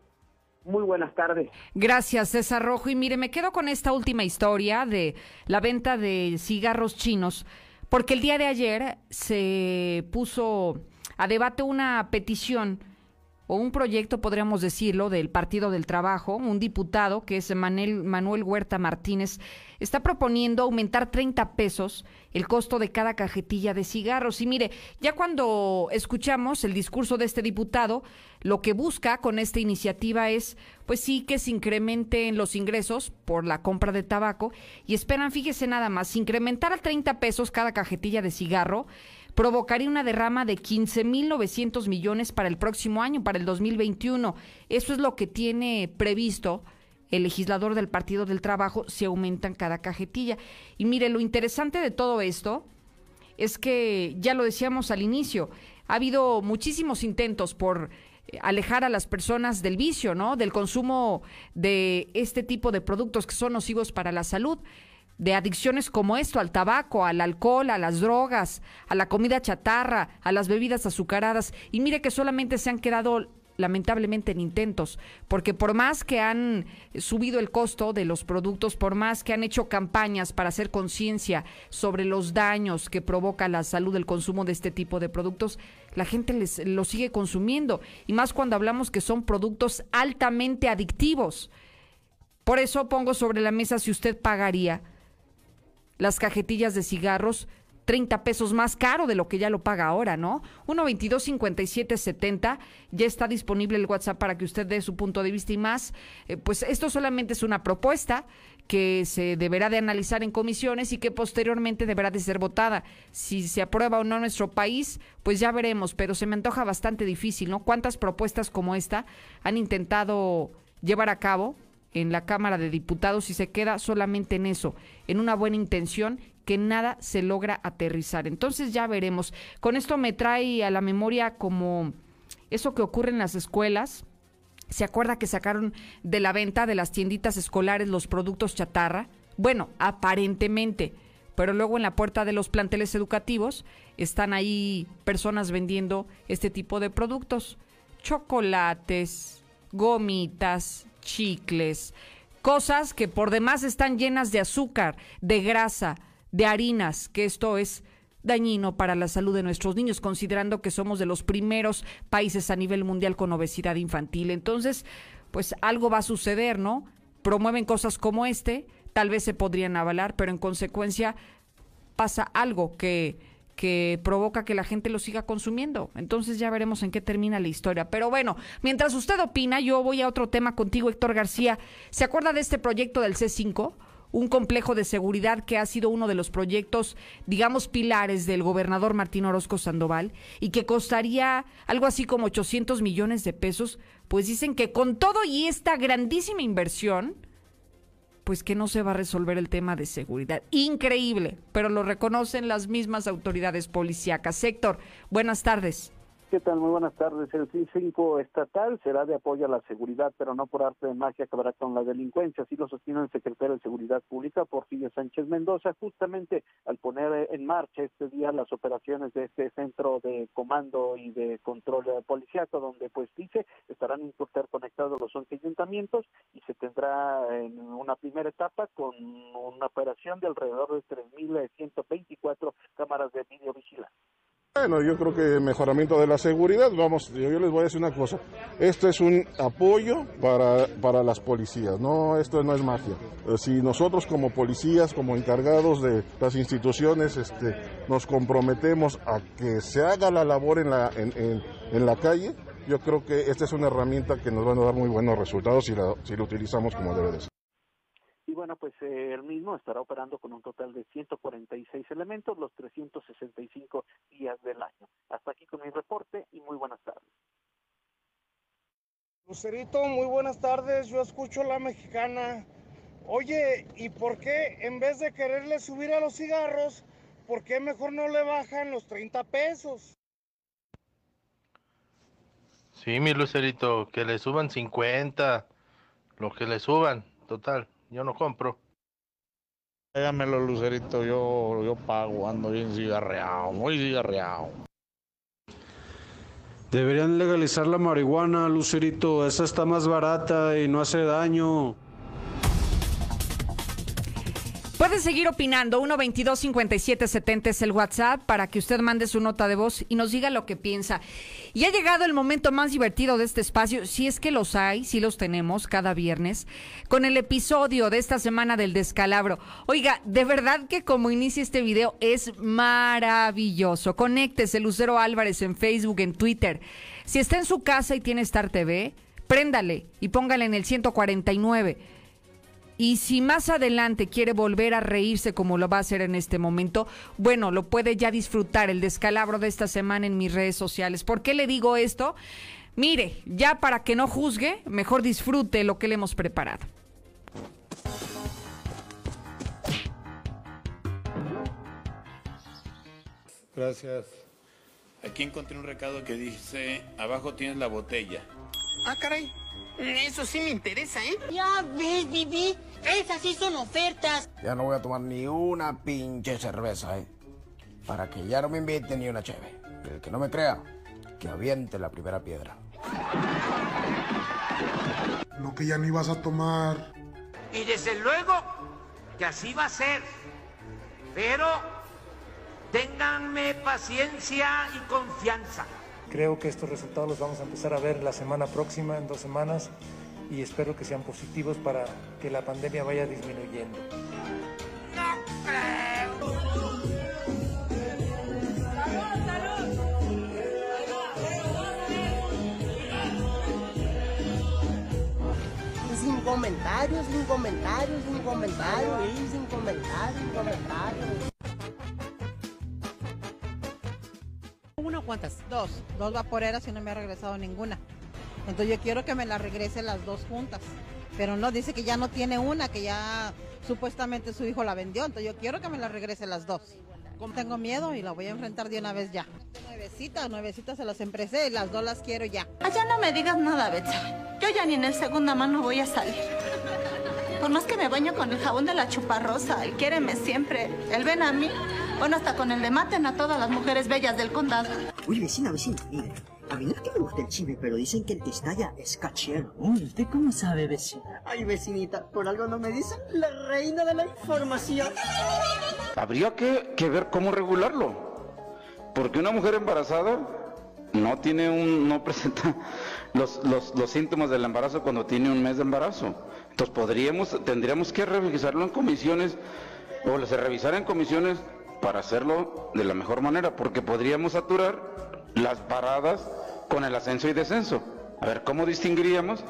Muy buenas tardes. Gracias, César Rojo. Y mire, me quedo con esta última historia de la venta de cigarros chinos, porque el día de ayer se puso a debate una petición o un proyecto, podríamos decirlo, del Partido del Trabajo, un diputado que es Manuel, Manuel Huerta Martínez, está proponiendo aumentar 30 pesos el costo de cada cajetilla de cigarros. Y mire, ya cuando escuchamos el discurso de este diputado, lo que busca con esta iniciativa es, pues sí, que se incrementen los ingresos por la compra de tabaco y esperan, fíjese nada más, incrementar a 30 pesos cada cajetilla de cigarro provocaría una derrama de 15.900 millones para el próximo año, para el 2021. Eso es lo que tiene previsto el legislador del Partido del Trabajo si aumentan cada cajetilla. Y mire, lo interesante de todo esto es que, ya lo decíamos al inicio, ha habido muchísimos intentos por eh, alejar a las personas del vicio, ¿no? Del consumo de este tipo de productos que son nocivos para la salud de adicciones como esto, al tabaco, al alcohol, a las drogas, a la comida chatarra, a las bebidas azucaradas. Y mire que solamente se han quedado lamentablemente en intentos, porque por más que han subido el costo de los productos, por más que han hecho campañas para hacer conciencia sobre los daños que provoca la salud del consumo de este tipo de productos, la gente les, lo sigue consumiendo, y más cuando hablamos que son productos altamente adictivos. Por eso pongo sobre la mesa si usted pagaría las cajetillas de cigarros 30 pesos más caro de lo que ya lo paga ahora, ¿no? 122-5770, ya está disponible el WhatsApp para que usted dé su punto de vista y más. Eh, pues esto solamente es una propuesta que se deberá de analizar en comisiones y que posteriormente deberá de ser votada. Si se aprueba o no nuestro país, pues ya veremos, pero se me antoja bastante difícil, ¿no? ¿Cuántas propuestas como esta han intentado llevar a cabo? En la Cámara de Diputados y se queda solamente en eso, en una buena intención que nada se logra aterrizar. Entonces ya veremos. Con esto me trae a la memoria como eso que ocurre en las escuelas. ¿Se acuerda que sacaron de la venta de las tienditas escolares los productos chatarra? Bueno, aparentemente, pero luego en la puerta de los planteles educativos están ahí personas vendiendo este tipo de productos. Chocolates, gomitas, chicles, cosas que por demás están llenas de azúcar, de grasa, de harinas, que esto es dañino para la salud de nuestros niños, considerando que somos de los primeros países a nivel mundial con obesidad infantil. Entonces, pues algo va a suceder, ¿no? Promueven cosas como este, tal vez se podrían avalar, pero en consecuencia pasa algo que, que provoca que la gente lo siga consumiendo. Entonces ya veremos en qué termina la historia. Pero bueno, mientras usted opina, yo voy a otro tema contigo, Héctor García. ¿Se acuerda de este proyecto del C5? Un complejo de seguridad que ha sido uno de los proyectos, digamos, pilares del gobernador Martín Orozco Sandoval y que costaría algo así como 800 millones de pesos. Pues dicen que con todo y esta grandísima inversión, pues que no se va a resolver el tema de seguridad. Increíble, pero lo reconocen las mismas autoridades policíacas. Héctor, buenas tardes. ¿Qué tal? Muy buenas tardes. El C5 estatal será de apoyo a la seguridad, pero no por arte de magia acabará con la delincuencia. Así lo sostiene el secretario de Seguridad Pública, Porfirio Sánchez Mendoza, justamente al poner en marcha este día las operaciones de este centro de comando y de control policiaco, donde pues dice estarán interconectados los 11 ayuntamientos y se tendrá en una primera etapa con una operación de alrededor de 3.124 cámaras de videovigilancia. Bueno, yo creo que mejoramiento de la seguridad, vamos, yo, les voy a decir una cosa, esto es un apoyo para, para las policías, no, esto no es magia. Eh, Si nosotros como policías, como encargados de las instituciones, este, nos comprometemos a que se haga la labor en la, en, en- en la calle, yo creo que esta es una herramienta que nos va a dar muy buenos resultados si la, si la utilizamos como debe de ser. Y bueno, pues eh, el mismo estará operando con un total de 146 elementos los 365 días del año. Hasta aquí con mi reporte y muy buenas tardes. Lucerito, muy buenas tardes. Yo escucho la mexicana. Oye, ¿y por qué en vez de quererle subir a los cigarros, por qué mejor no le bajan los 30 pesos? Sí, mi Lucerito, que le suban 50, lo que le suban, total, yo no compro. Déjamelo, Lucerito, yo, yo pago, ando bien cigarreado, muy cigarreado. Deberían legalizar la marihuana, Lucerito. Esa está más barata y no hace daño. Puede seguir opinando. 122-5770 es el WhatsApp para que usted mande su nota de voz y nos diga lo que piensa. Y ha llegado el momento más divertido de este espacio, si es que los hay, si los tenemos cada viernes, con el episodio de esta semana del descalabro. Oiga, de verdad que como inicia este video es maravilloso. Conéctese, Lucero Álvarez en Facebook, en Twitter. Si está en su casa y tiene Star TV, préndale y póngale en el 149. Y si más adelante quiere volver a reírse como lo va a hacer en este momento, bueno, lo puede ya disfrutar el descalabro de esta semana en mis redes sociales. ¿Por qué le digo esto? Mire, ya para que no juzgue, mejor disfrute lo que le hemos preparado. Gracias. Aquí encontré un recado que dice, abajo tienes la botella. Ah, caray. Eso sí me interesa, ¿eh? Ya ves, Vivi. Esas sí son ofertas. Ya no voy a tomar ni una pinche cerveza, ¿eh? Para que ya no me inviten ni una cheve. El que no me crea, que aviente la primera piedra. Lo que ya no ibas a tomar. Y desde luego que así va a ser. Pero ténganme paciencia y confianza. Creo que estos resultados los vamos a empezar a ver la semana próxima, en dos semanas, y espero que sean positivos para que la pandemia vaya disminuyendo. Sin comentarios, sin comentarios, sin comentarios, y sin comentarios, sin comentarios. ¿Una o cuántas? Dos. Dos vaporeras y no me ha regresado ninguna. Entonces yo quiero que me la regrese las dos juntas. Pero no, dice que ya no tiene una, que ya supuestamente su hijo la vendió. Entonces yo quiero que me la regrese las dos. Tengo miedo y la voy a enfrentar de una vez ya. Nuevecitas, nuevecitas se las empresé y las dos las quiero ya. Allá no me digas nada, Betsa. Yo ya ni en el segunda mano voy a salir. Por más que me baño con el jabón de la chuparrosa, el quiéreme siempre, el ven a mí, bueno, hasta con el de maten a todas las mujeres bellas del condado. Uy, vecina, vecina, mire. A mí no es que me gusta el chisme, pero dicen que el que estalla es cachero. Uy, ¿usted cómo sabe, vecina? Ay, vecinita, por algo no me dicen la reina de la información. Habría que, que ver cómo regularlo. Porque una mujer embarazada no tiene un, no presenta los, los, los síntomas del embarazo cuando tiene un mes de embarazo. Entonces podríamos, tendríamos que revisarlo en comisiones, o se revisara en comisiones para hacerlo de la mejor manera, porque podríamos saturar las paradas con el ascenso y descenso. A ver, ¿cómo distinguiríamos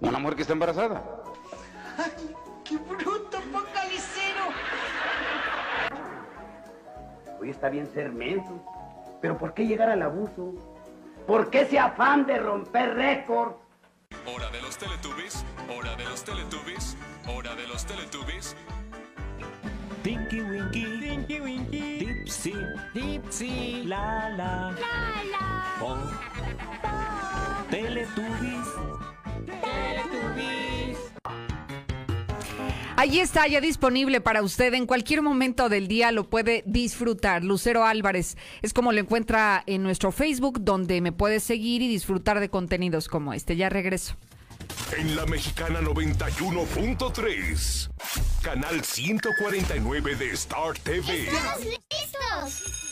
una mujer que está embarazada? ¡Ay, qué bruto, focalicero! Hoy está bien ser menso, pero ¿por qué llegar al abuso? ¿Por qué ese afán de romper récord? Hora de los Teletubbies, hora de los Teletubbies, hora de los Teletubbies. Tinky Winky, Tinky Winky, Dipsy, Dipsy, la la, la la, po, po, Teletubbies, Teletubbies. Allí está ya disponible para usted. En cualquier momento del día lo puede disfrutar. Lucero Álvarez es como lo encuentra en nuestro Facebook donde me puede seguir y disfrutar de contenidos como este. Ya regreso. En la Mexicana 91.3, canal 149 de Star TV. ¿Estamos listos?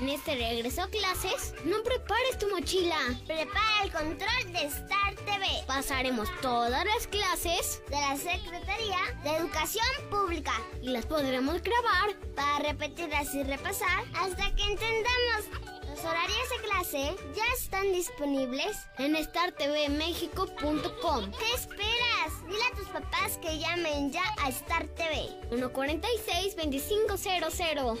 En este regreso a clases, no prepares tu mochila. Prepara el control de Star TV. Pasaremos todas las clases de la Secretaría de Educación Pública y las podremos grabar para repetirlas y repasar hasta que entendamos. Horarios de clase ya están disponibles en startvmexico.com. ¿Qué esperas? Dile a tus papás que llamen ya a Star TV 146 2500.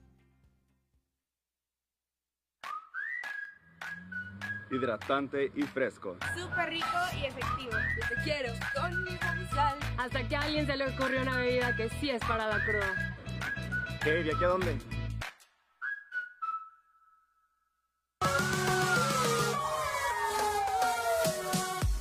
Hidratante y fresco. Súper rico y efectivo. Yo te quiero con mi sal. Hasta que a alguien se le ocurrió una bebida que sí es para la cruda. ¿Qué? ¿Y aquí a dónde?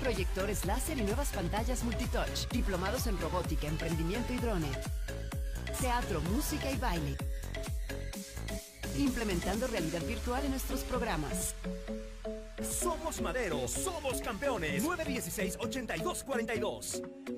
Proyectores láser y nuevas pantallas multitouch. Diplomados en robótica, emprendimiento y drone. Teatro, música y baile. Implementando realidad virtual en nuestros programas. Somos Madero, somos campeones. 916-8242.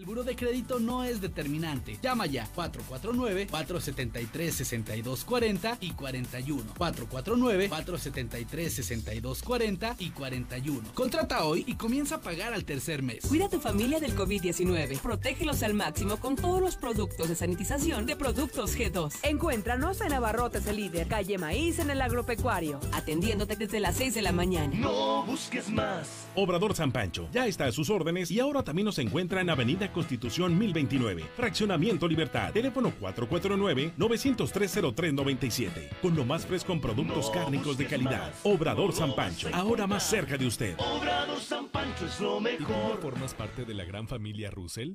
El buro de crédito no es determinante. Llama ya 449-473-6240 y 41. 449-473-6240 y 41. Contrata hoy y comienza a pagar al tercer mes. Cuida a tu familia del COVID-19. Protégelos al máximo con todos los productos de sanitización de Productos G2. Encuéntranos en Abarrotes el líder, calle Maíz en el agropecuario. Atendiéndote desde las 6 de la mañana. No busques más. Obrador San Pancho ya está a sus órdenes y ahora también nos encuentra en Avenida Constitución 1029, Fraccionamiento Libertad, teléfono 449-903-0397, con lo más fresco en productos cárnicos de calidad. Obrador San Pancho, ahora más cerca de usted. Obrador San Pancho es lo ¿Y mejor. no formas parte de la gran familia Russell?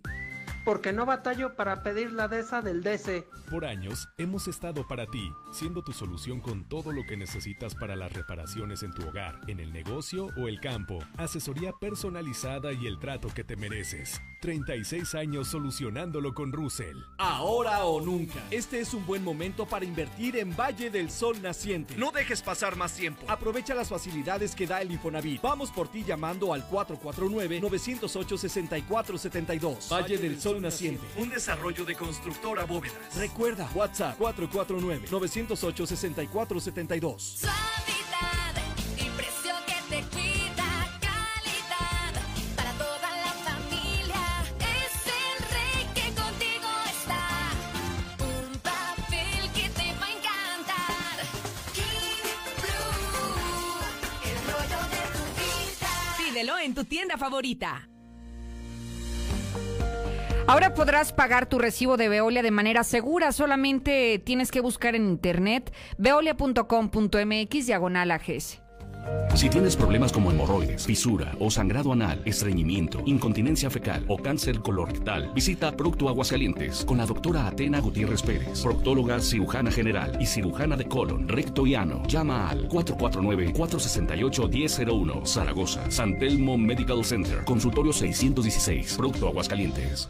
Porque no batallo para pedir la de esa del DC. Por años hemos estado para ti, siendo tu solución con todo lo que necesitas para las reparaciones en tu hogar, en el negocio o el campo. Asesoría personalizada y el trato que te mereces. 36 años solucionándolo con Russell. Ahora o nunca. Este es un buen momento para invertir en Valle del Sol Naciente. No dejes pasar más tiempo. Aprovecha las facilidades que da el Infonavit. Vamos por ti llamando al 449-908-6472. Valle del Sol Naciente. Un desarrollo de constructora bóvedas. Recuerda, WhatsApp 449-908-6472. Suavidad y precio que te cuida, calidad para toda la familia. Es el rey que contigo está. Un papel que te va a encantar. King Blue, el rollo de tu vida. Pídelo en tu tienda favorita. Ahora podrás pagar tu recibo de Veolia de manera segura. Solamente tienes que buscar en internet veolia.com.mx diagonal AGS. Si tienes problemas como hemorroides, fisura o sangrado anal, estreñimiento, incontinencia fecal o cáncer colorectal, visita Procto Aguascalientes con la doctora Atena Gutiérrez Pérez, proctóloga cirujana general y cirujana de colon, recto y ano. Llama al 449-468-1001, Zaragoza, San Telmo Medical Center, consultorio 616, Procto Aguascalientes.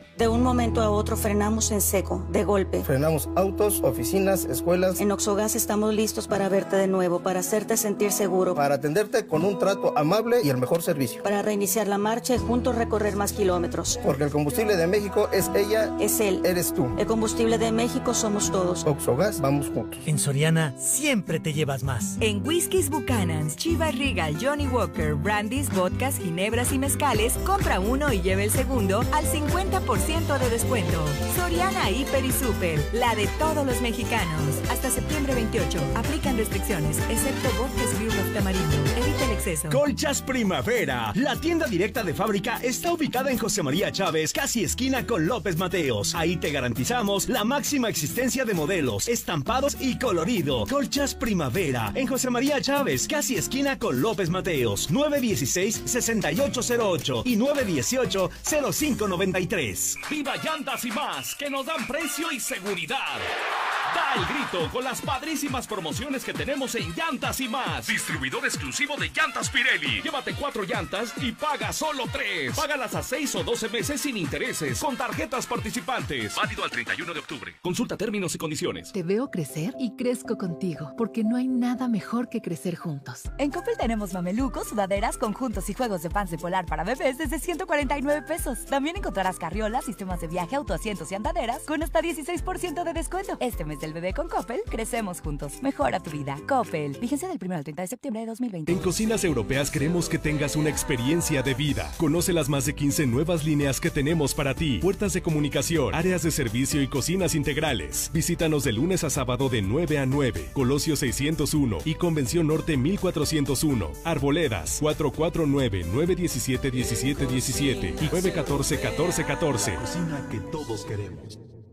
De un momento a otro frenamos en seco, de golpe. Frenamos autos, oficinas, escuelas. En Oxogas estamos listos para verte de nuevo, para hacerte sentir seguro. Para atenderte con un trato amable y el mejor servicio. Para reiniciar la marcha y juntos recorrer más kilómetros. Porque el combustible de México es ella. Es él. Eres tú. El combustible de México somos todos. Oxogas, vamos juntos. En Soriana siempre te llevas más. En Whiskies Buchanan's, Chivas Regal, Johnny Walker, Brandy's, vodkas, ginebras y mezcales, compra uno y lleve el segundo al 50% de descuento. Soriana Hiper y Super, la de todos los mexicanos. Hasta septiembre 28. Aplican restricciones, excepto vodkas Brew of Tamarindo. Evita el exceso. Colchas Primavera. La tienda directa de fábrica está ubicada en José María Chávez, casi esquina con López Mateos. Ahí te garantizamos la máxima existencia de modelos, estampados y colorido. Colchas Primavera. En José María Chávez, casi esquina con López Mateos. 916-6808 y 918-0593. Viva Llantas y más, que nos dan precio y seguridad. Da el grito con las padrísimas promociones que tenemos en Llantas y más. Distribuidor exclusivo de Llantas Pirelli. Llévate cuatro llantas y paga solo tres. Págalas a 6 o 12 meses sin intereses con tarjetas participantes. Válido al 31 de octubre. Consulta términos y condiciones. Te veo crecer y crezco contigo, porque no hay nada mejor que crecer juntos. En Coppel tenemos mamelucos, sudaderas, conjuntos y juegos de pants de polar para bebés desde 149 pesos. También encontrarás carriolas, sistemas de viaje, autoasientos y andaderas con hasta 16% de descuento. Este mes del bebé con Coppel, crecemos juntos. Mejora tu vida. Coppel. Vigencia del 1 al 30 de septiembre de 2020. En Cocinas Europeas queremos que tengas una experiencia de vida. Conoce las más de 15 nuevas líneas que tenemos para ti. Puertas de comunicación, áreas de servicio y cocinas integrales. Visítanos de lunes a sábado de 9 a 9. Colosio 601 y Convención Norte 1401. Arboledas 449-917-1717 y 914-1414. Cocina que todos queremos.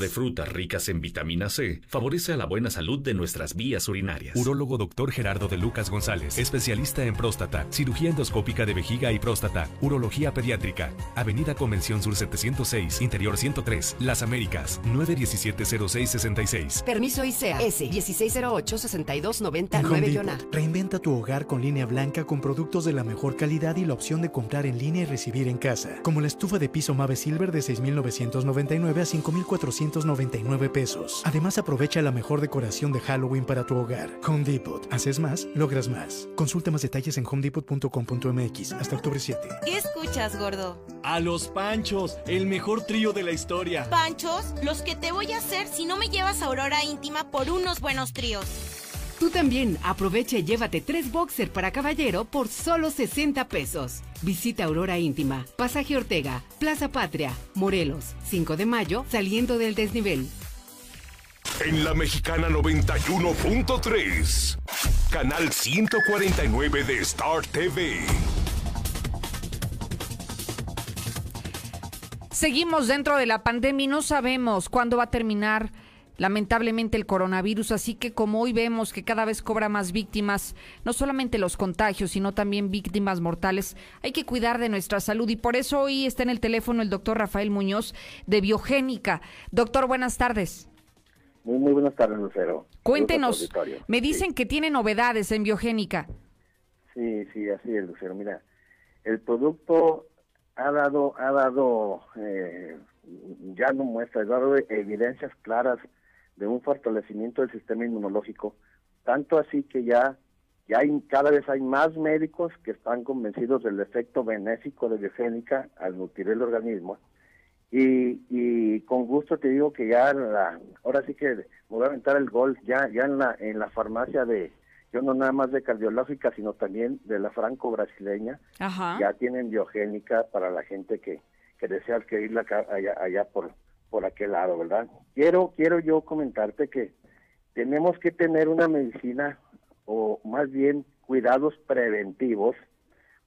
De frutas ricas en vitamina C favorece a la buena salud de nuestras vías urinarias. Urólogo Dr. Gerardo de Lucas González, especialista en próstata, cirugía endoscópica de vejiga y próstata, urología pediátrica. Avenida Convención Sur 706, Interior 103, Las Américas, 917-0666. Permiso ICEA S 1608-6299 Home Depot. A. Reinventa tu hogar con línea blanca con productos de la mejor calidad y la opción de comprar en línea y recibir en casa. Como la estufa de piso Mave Silver de 6.999 a 5.499 299 pesos. Además, aprovecha la mejor decoración de Halloween para tu hogar. Home Depot. Haces más, logras más. Consulta más detalles en homedepot.com.mx hasta octubre 7. ¿Qué escuchas, gordo? A los Panchos, el mejor trío de la historia. ¿Panchos? Los que te voy a hacer si no me llevas a Aurora Íntima por unos buenos tríos. Tú también aprovecha y llévate tres boxer para caballero por solo 60 pesos. Visita Aurora Íntima, Pasaje Ortega, Plaza Patria, Morelos, 5 de mayo, saliendo del desnivel. En la Mexicana 91.3, canal 149 de Star TV. Seguimos dentro de la pandemia y no sabemos cuándo va a terminar lamentablemente el coronavirus, así que como hoy vemos que cada vez cobra más víctimas, no solamente los contagios, sino también víctimas mortales, hay que cuidar de nuestra salud y por eso hoy está en el teléfono el doctor Rafael Muñoz de Biogénica. Doctor, buenas tardes. Muy, muy buenas tardes, Lucero. Cuéntenos, me dicen que tiene novedades en Biogénica. Sí, sí, así es, Lucero. Mira, el producto ha dado, ha dado, eh, ya no muestra, ha dado evidencias claras de un fortalecimiento del sistema inmunológico, tanto así que ya, ya hay, cada vez hay más médicos que están convencidos del efecto benéfico de biogénica al nutrir el organismo. Y, y con gusto te digo que ya la, ahora sí que me voy a aventar el gol ya ya en la en la farmacia de yo no nada más de cardiológica sino también de la franco brasileña ya tienen biogénica para la gente que, que desea adquirirla acá, allá, allá por por aquel lado, ¿verdad? Quiero, quiero yo comentarte que tenemos que tener una medicina o más bien cuidados preventivos,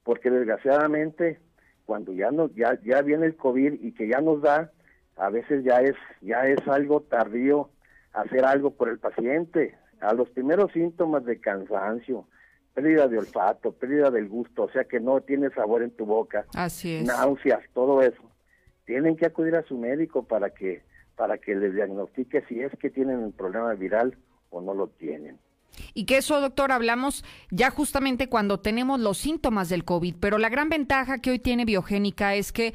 porque desgraciadamente cuando ya no, ya, ya viene el COVID y que ya nos da, a veces ya es, ya es algo tardío hacer algo por el paciente. A los primeros síntomas de cansancio, pérdida de olfato, pérdida del gusto, o sea que no tiene sabor en tu boca, Así es. náuseas, todo eso tienen que acudir a su médico para que para que les diagnostique si es que tienen el problema viral o no lo tienen. Y que eso, doctor, hablamos ya justamente cuando tenemos los síntomas del COVID, pero la gran ventaja que hoy tiene Biogénica es que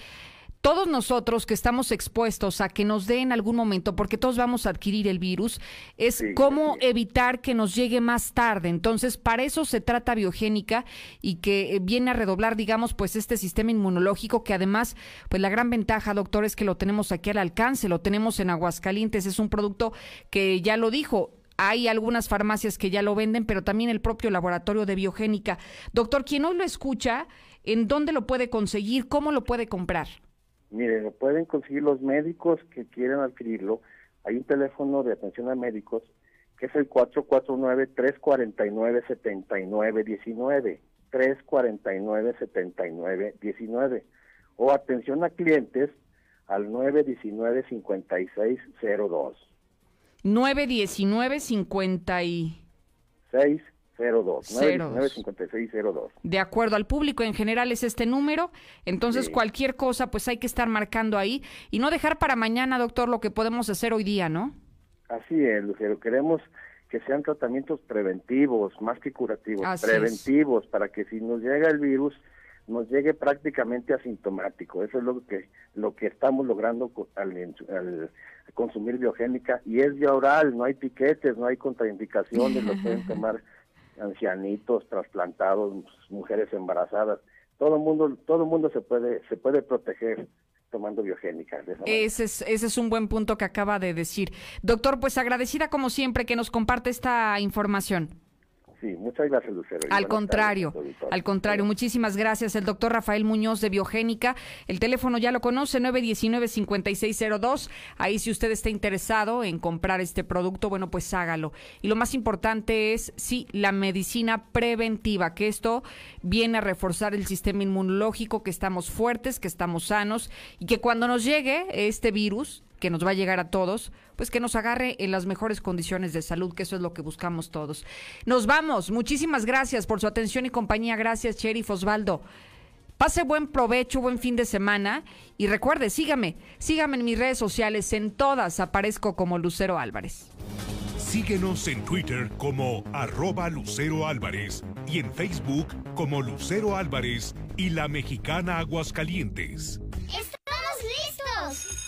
todos nosotros que estamos expuestos a que nos dé en algún momento, porque todos vamos a adquirir el virus, es cómo evitar que nos llegue más tarde. Entonces, para eso se trata biogénica y que eh, viene a redoblar, digamos, pues este sistema inmunológico que además, pues la gran ventaja, doctor, es que lo tenemos aquí al alcance, lo tenemos en Aguascalientes, es un producto que ya lo dijo, hay algunas farmacias que ya lo venden, pero también el propio laboratorio de biogénica. Doctor, quien hoy lo escucha, ¿en dónde lo puede conseguir? ¿Cómo lo puede comprar? Miren, lo pueden conseguir los médicos que quieren adquirirlo. Hay un teléfono de atención a médicos que es el 449-349-7919. 349-7919. O atención a clientes al 919-5602. 919-50 02 95602. De acuerdo al público en general es este número, entonces cualquier cosa pues hay que estar marcando ahí. Y no dejar para mañana, doctor, lo que podemos hacer hoy día, ¿no? Así es, Lucero, queremos que sean tratamientos preventivos, más que curativos, preventivos para que si nos llega el virus nos llegue prácticamente asintomático. Eso es lo que lo que estamos logrando al, al consumir biogénica. Y es vía oral, no hay piquetes, no hay contraindicaciones, lo pueden tomar ancianitos, trasplantados, mujeres embarazadas, todo el mundo, todo el mundo se puede, se puede proteger tomando biogénica. ese es, ese es un buen punto que acaba de decir. Doctor, pues agradecida como siempre que nos comparte esta información. Sí, muchas gracias, Lucero. Al contrario, al contrario, muchísimas gracias. El doctor Rafael Muñoz de Biogénica. El teléfono ya lo conoce, 919-5602. Ahí si usted está interesado en comprar este producto, bueno, pues hágalo. Y lo más importante es, sí, la medicina preventiva, que esto viene a reforzar el sistema inmunológico, que estamos fuertes, que estamos sanos y que cuando nos llegue este virus, que nos va a llegar a todos, pues que nos agarre en las mejores condiciones de salud, que eso es lo que buscamos todos. Nos vamos. Muchísimas gracias por su atención y compañía. Gracias, Sheriff Osvaldo. Pase buen provecho, buen fin de semana y recuerde, sígame, sígame en mis redes sociales, en todas aparezco como Lucero Álvarez. Síguenos en Twitter como arroba Lucero Álvarez y en Facebook como Lucero Álvarez y la mexicana Aguascalientes. ¡Estamos listos!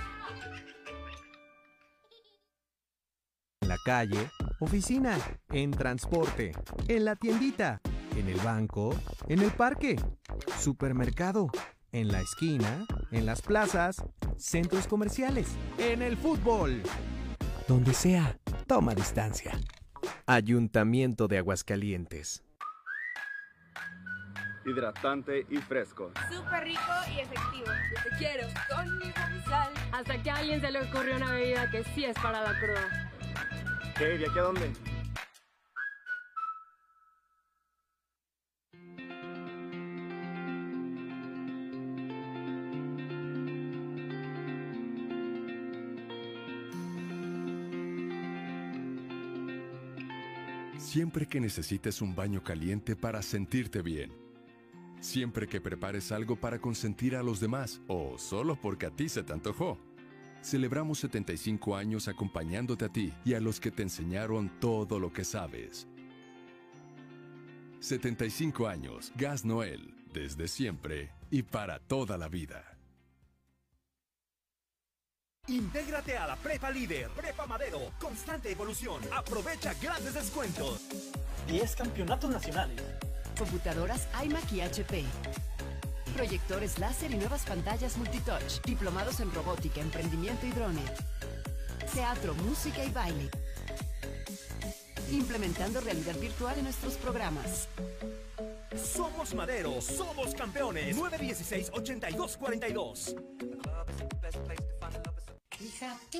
la calle, oficina, en transporte, en la tiendita, en el banco, en el parque, supermercado, en la esquina, en las plazas, centros comerciales, en el fútbol. Donde sea, toma distancia. Ayuntamiento de Aguascalientes. Hidratante y fresco. Súper rico y efectivo. Yo te quiero conmigo mi sal. Hasta que a alguien se le ocurrió una bebida que sí es para la cruda. ¿De aquí a dónde? Siempre que necesites un baño caliente para sentirte bien. Siempre que prepares algo para consentir a los demás o solo porque a ti se te antojó. Celebramos 75 años acompañándote a ti y a los que te enseñaron todo lo que sabes. 75 años, Gas Noel, desde siempre y para toda la vida. Intégrate a la Prepa Líder, Prepa Madero, constante evolución. Aprovecha grandes descuentos. 10 campeonatos nacionales. Computadoras iMac y HP. Proyectores láser y nuevas pantallas multitouch. Diplomados en robótica, emprendimiento y drone. Teatro, música y baile. Implementando realidad virtual en nuestros programas. Somos Madero, somos campeones. 916-8242. Hija, ¿qué